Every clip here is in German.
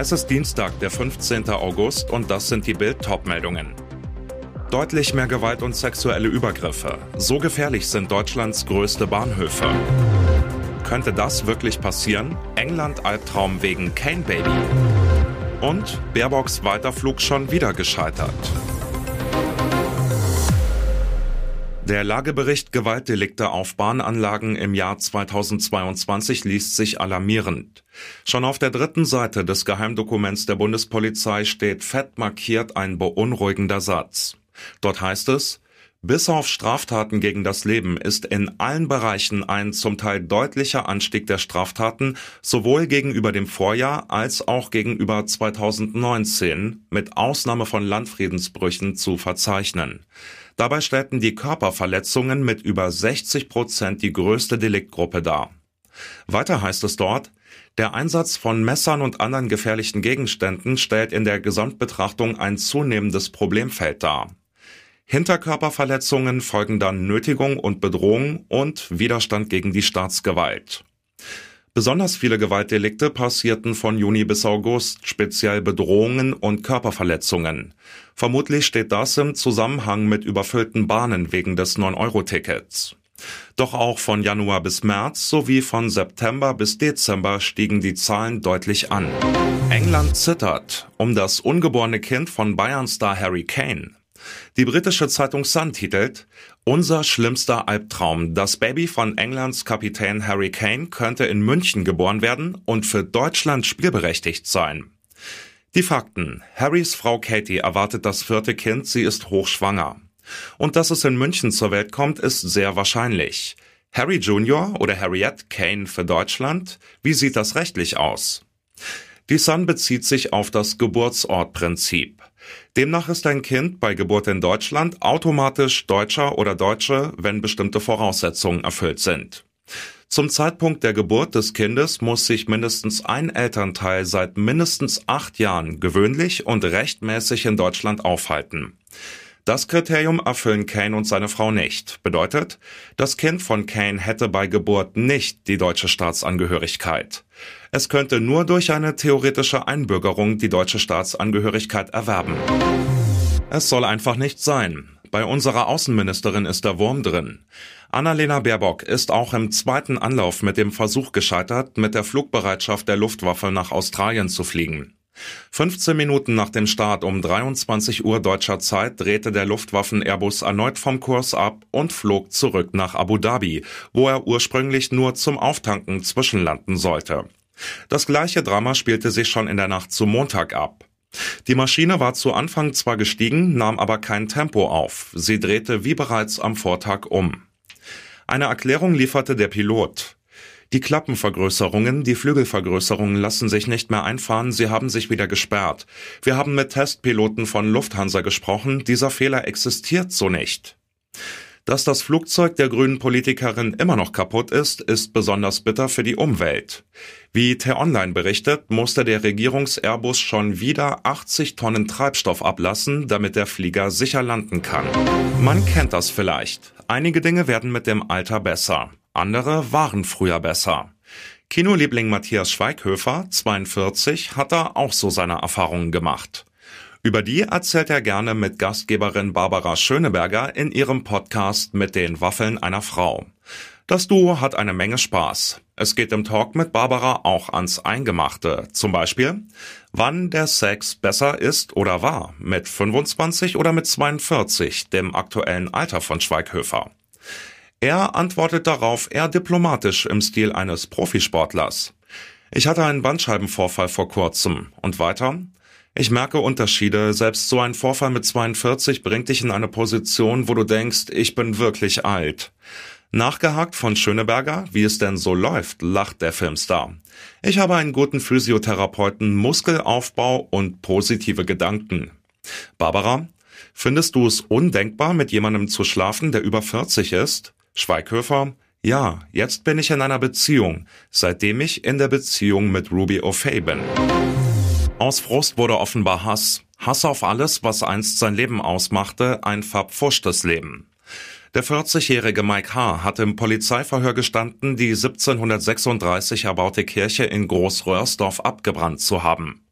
Es ist Dienstag, der 15. August und das sind die Bild Topmeldungen. Deutlich mehr Gewalt und sexuelle Übergriffe. So gefährlich sind Deutschlands größte Bahnhöfe. Könnte das wirklich passieren? England Albtraum wegen Kane Baby. Und Baerbocks Weiterflug schon wieder gescheitert. Der Lagebericht Gewaltdelikte auf Bahnanlagen im Jahr 2022 liest sich alarmierend. Schon auf der dritten Seite des Geheimdokuments der Bundespolizei steht fett markiert ein beunruhigender Satz. Dort heißt es, bis auf Straftaten gegen das Leben ist in allen Bereichen ein zum Teil deutlicher Anstieg der Straftaten sowohl gegenüber dem Vorjahr als auch gegenüber 2019 mit Ausnahme von Landfriedensbrüchen zu verzeichnen. Dabei stellten die Körperverletzungen mit über 60 Prozent die größte Deliktgruppe dar. Weiter heißt es dort, der Einsatz von Messern und anderen gefährlichen Gegenständen stellt in der Gesamtbetrachtung ein zunehmendes Problemfeld dar. Hinter Körperverletzungen folgen dann Nötigung und Bedrohung und Widerstand gegen die Staatsgewalt. Besonders viele Gewaltdelikte passierten von Juni bis August, speziell Bedrohungen und Körperverletzungen. Vermutlich steht das im Zusammenhang mit überfüllten Bahnen wegen des 9-Euro-Tickets. Doch auch von Januar bis März sowie von September bis Dezember stiegen die Zahlen deutlich an. England zittert um das ungeborene Kind von Bayern-Star Harry Kane. Die britische Zeitung Sun titelt Unser schlimmster Albtraum. Das Baby von Englands Kapitän Harry Kane könnte in München geboren werden und für Deutschland spielberechtigt sein. Die Fakten. Harrys Frau Katie erwartet das vierte Kind, sie ist hochschwanger. Und dass es in München zur Welt kommt, ist sehr wahrscheinlich. Harry Jr. oder Harriet Kane für Deutschland? Wie sieht das rechtlich aus? Die Sun bezieht sich auf das Geburtsortprinzip. Demnach ist ein Kind bei Geburt in Deutschland automatisch Deutscher oder Deutsche, wenn bestimmte Voraussetzungen erfüllt sind. Zum Zeitpunkt der Geburt des Kindes muss sich mindestens ein Elternteil seit mindestens acht Jahren gewöhnlich und rechtmäßig in Deutschland aufhalten. Das Kriterium erfüllen Kane und seine Frau nicht. Bedeutet, das Kind von Kane hätte bei Geburt nicht die deutsche Staatsangehörigkeit. Es könnte nur durch eine theoretische Einbürgerung die deutsche Staatsangehörigkeit erwerben. Es soll einfach nicht sein. Bei unserer Außenministerin ist der Wurm drin. Annalena Baerbock ist auch im zweiten Anlauf mit dem Versuch gescheitert, mit der Flugbereitschaft der Luftwaffe nach Australien zu fliegen. 15 Minuten nach dem Start um 23 Uhr deutscher Zeit drehte der Luftwaffen-Airbus erneut vom Kurs ab und flog zurück nach Abu Dhabi, wo er ursprünglich nur zum Auftanken zwischenlanden sollte. Das gleiche Drama spielte sich schon in der Nacht zum Montag ab. Die Maschine war zu Anfang zwar gestiegen, nahm aber kein Tempo auf. Sie drehte wie bereits am Vortag um. Eine Erklärung lieferte der Pilot. Die Klappenvergrößerungen, die Flügelvergrößerungen lassen sich nicht mehr einfahren, sie haben sich wieder gesperrt. Wir haben mit Testpiloten von Lufthansa gesprochen, dieser Fehler existiert so nicht. Dass das Flugzeug der grünen Politikerin immer noch kaputt ist, ist besonders bitter für die Umwelt. Wie T-Online berichtet, musste der Regierungs-Airbus schon wieder 80 Tonnen Treibstoff ablassen, damit der Flieger sicher landen kann. Man kennt das vielleicht. Einige Dinge werden mit dem Alter besser. Andere waren früher besser. Kinoliebling Matthias Schweighöfer, 42, hat da auch so seine Erfahrungen gemacht. Über die erzählt er gerne mit Gastgeberin Barbara Schöneberger in ihrem Podcast mit den Waffeln einer Frau. Das Duo hat eine Menge Spaß. Es geht im Talk mit Barbara auch ans Eingemachte. Zum Beispiel, wann der Sex besser ist oder war, mit 25 oder mit 42, dem aktuellen Alter von Schweighöfer. Er antwortet darauf eher diplomatisch im Stil eines Profisportlers. Ich hatte einen Bandscheibenvorfall vor kurzem. Und weiter? Ich merke Unterschiede. Selbst so ein Vorfall mit 42 bringt dich in eine Position, wo du denkst, ich bin wirklich alt. Nachgehakt von Schöneberger, wie es denn so läuft, lacht der Filmstar. Ich habe einen guten Physiotherapeuten, Muskelaufbau und positive Gedanken. Barbara, findest du es undenkbar, mit jemandem zu schlafen, der über 40 ist? Schweighöfer, ja, jetzt bin ich in einer Beziehung, seitdem ich in der Beziehung mit Ruby O'Fay bin. Aus Frust wurde offenbar Hass. Hass auf alles, was einst sein Leben ausmachte, ein verpfuschtes Leben. Der 40-jährige Mike H. hat im Polizeiverhör gestanden, die 1736 erbaute Kirche in Großröhrsdorf abgebrannt zu haben.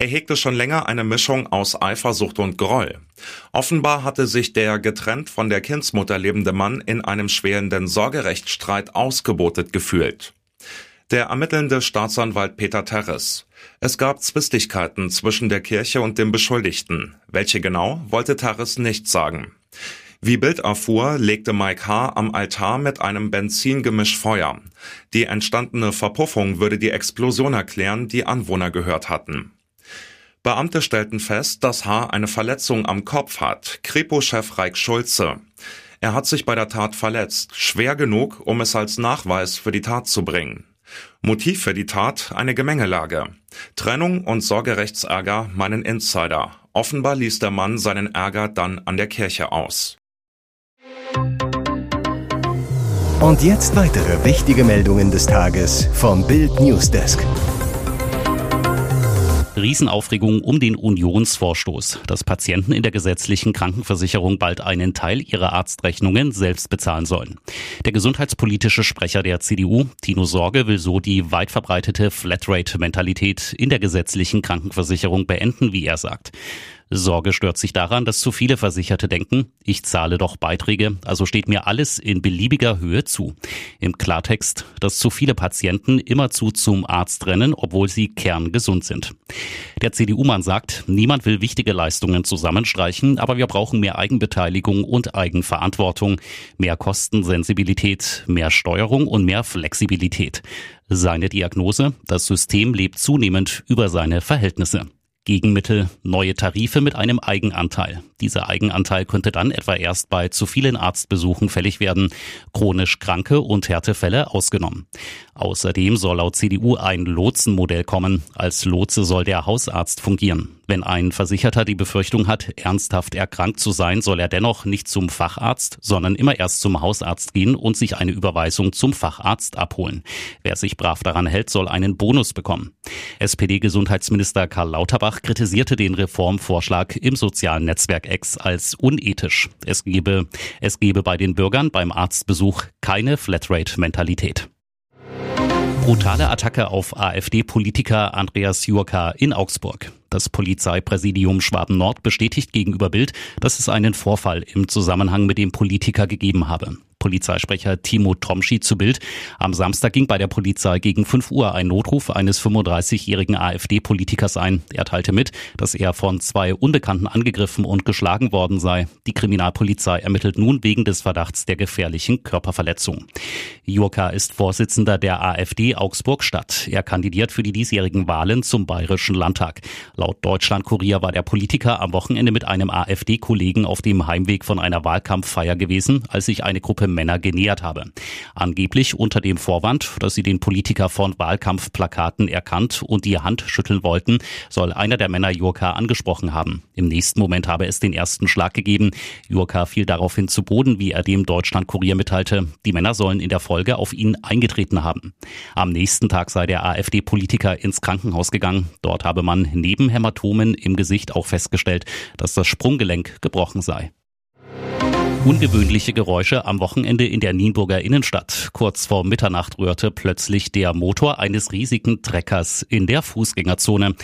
Er hegte schon länger eine Mischung aus Eifersucht und Groll. Offenbar hatte sich der getrennt von der Kindsmutter lebende Mann in einem schwelenden Sorgerechtsstreit ausgebotet gefühlt. Der ermittelnde Staatsanwalt Peter Terres. Es gab Zwistigkeiten zwischen der Kirche und dem Beschuldigten. Welche genau, wollte Terres nicht sagen. Wie Bild erfuhr, legte Mike H. am Altar mit einem Benzingemisch Feuer. Die entstandene Verpuffung würde die Explosion erklären, die Anwohner gehört hatten. Beamte stellten fest, dass H. eine Verletzung am Kopf hat. Kripo-Chef Reik Schulze. Er hat sich bei der Tat verletzt, schwer genug, um es als Nachweis für die Tat zu bringen. Motiv für die Tat eine Gemengelage. Trennung und Sorgerechtsärger meinen Insider. Offenbar ließ der Mann seinen Ärger dann an der Kirche aus. Und jetzt weitere wichtige Meldungen des Tages vom Bild Newsdesk. Riesenaufregung um den Unionsvorstoß, dass Patienten in der gesetzlichen Krankenversicherung bald einen Teil ihrer Arztrechnungen selbst bezahlen sollen. Der gesundheitspolitische Sprecher der CDU, Tino Sorge, will so die weit verbreitete Flatrate-Mentalität in der gesetzlichen Krankenversicherung beenden, wie er sagt. Sorge stört sich daran, dass zu viele Versicherte denken, ich zahle doch Beiträge, also steht mir alles in beliebiger Höhe zu. Im Klartext, dass zu viele Patienten immerzu zum Arzt rennen, obwohl sie kerngesund sind. Der CDU-Mann sagt, niemand will wichtige Leistungen zusammenstreichen, aber wir brauchen mehr Eigenbeteiligung und Eigenverantwortung, mehr Kostensensibilität, mehr Steuerung und mehr Flexibilität. Seine Diagnose, das System lebt zunehmend über seine Verhältnisse. Gegenmittel neue Tarife mit einem Eigenanteil. Dieser Eigenanteil könnte dann etwa erst bei zu vielen Arztbesuchen fällig werden, chronisch Kranke und Härtefälle ausgenommen. Außerdem soll laut CDU ein Lotsenmodell kommen. Als Lotse soll der Hausarzt fungieren. Wenn ein Versicherter die Befürchtung hat, ernsthaft erkrankt zu sein, soll er dennoch nicht zum Facharzt, sondern immer erst zum Hausarzt gehen und sich eine Überweisung zum Facharzt abholen. Wer sich brav daran hält, soll einen Bonus bekommen. SPD-Gesundheitsminister Karl Lauterbach kritisierte den Reformvorschlag im sozialen Netzwerk X als unethisch. Es gebe, es gebe bei den Bürgern beim Arztbesuch keine Flatrate-Mentalität. Brutale Attacke auf AfD-Politiker Andreas Jurka in Augsburg. Das Polizeipräsidium Schwaben-Nord bestätigt gegenüber Bild, dass es einen Vorfall im Zusammenhang mit dem Politiker gegeben habe. Polizeisprecher Timo Tromschi zu Bild. Am Samstag ging bei der Polizei gegen 5 Uhr ein Notruf eines 35-jährigen AfD-Politikers ein. Er teilte mit, dass er von zwei Unbekannten angegriffen und geschlagen worden sei. Die Kriminalpolizei ermittelt nun wegen des Verdachts der gefährlichen Körperverletzung. Jurka ist Vorsitzender der AfD Augsburg-Stadt. Er kandidiert für die diesjährigen Wahlen zum Bayerischen Landtag. Laut Deutschland-Kurier war der Politiker am Wochenende mit einem AfD-Kollegen auf dem Heimweg von einer Wahlkampffeier gewesen, als sich eine Gruppe Männer genähert habe. Angeblich unter dem Vorwand, dass sie den Politiker von Wahlkampfplakaten erkannt und die Hand schütteln wollten, soll einer der Männer Jurka angesprochen haben. Im nächsten Moment habe es den ersten Schlag gegeben. Jurka fiel daraufhin zu Boden, wie er dem Deutschland-Kurier mitteilte. Die Männer sollen in der Folge auf ihn eingetreten haben. Am nächsten Tag sei der AfD-Politiker ins Krankenhaus gegangen. Dort habe man neben Hämatomen im Gesicht auch festgestellt, dass das Sprunggelenk gebrochen sei. Ungewöhnliche Geräusche am Wochenende in der Nienburger Innenstadt. Kurz vor Mitternacht rührte plötzlich der Motor eines riesigen Treckers in der Fußgängerzone.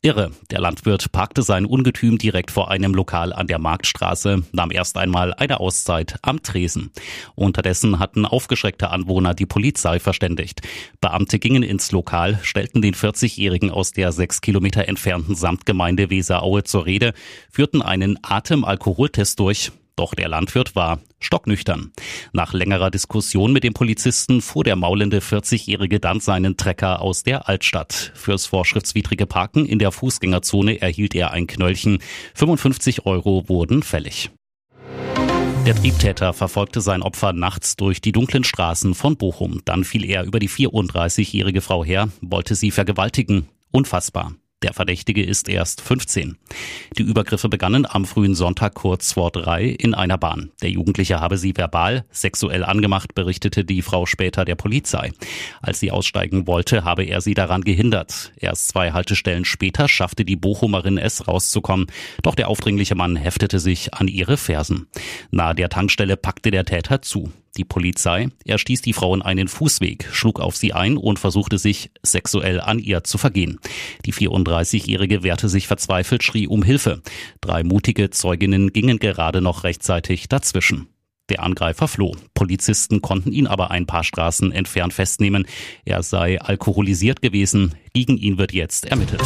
Irre. Der Landwirt parkte sein Ungetüm direkt vor einem Lokal an der Marktstraße, nahm erst einmal eine Auszeit am Tresen. Unterdessen hatten aufgeschreckte Anwohner die Polizei verständigt. Beamte gingen ins Lokal, stellten den 40-Jährigen aus der sechs Kilometer entfernten Samtgemeinde Weseraue zur Rede, führten einen Atemalkoholtest durch. Doch der Landwirt war stocknüchtern. Nach längerer Diskussion mit dem Polizisten fuhr der maulende 40-Jährige dann seinen Trecker aus der Altstadt. Fürs vorschriftswidrige Parken in der Fußgängerzone erhielt er ein Knöllchen. 55 Euro wurden fällig. Der Triebtäter verfolgte sein Opfer nachts durch die dunklen Straßen von Bochum. Dann fiel er über die 34-jährige Frau her, wollte sie vergewaltigen. Unfassbar. Der Verdächtige ist erst 15. Die Übergriffe begannen am frühen Sonntag kurz vor drei in einer Bahn. Der Jugendliche habe sie verbal, sexuell angemacht, berichtete die Frau später der Polizei. Als sie aussteigen wollte, habe er sie daran gehindert. Erst zwei Haltestellen später schaffte die Bochumerin es rauszukommen. Doch der aufdringliche Mann heftete sich an ihre Fersen. Nahe der Tankstelle packte der Täter zu. Die Polizei, er stieß die Frau in einen Fußweg, schlug auf sie ein und versuchte sich sexuell an ihr zu vergehen. Die 34-Jährige wehrte sich verzweifelt, schrie um Hilfe. Drei mutige Zeuginnen gingen gerade noch rechtzeitig dazwischen. Der Angreifer floh. Polizisten konnten ihn aber ein paar Straßen entfernt festnehmen. Er sei alkoholisiert gewesen. Gegen ihn wird jetzt ermittelt.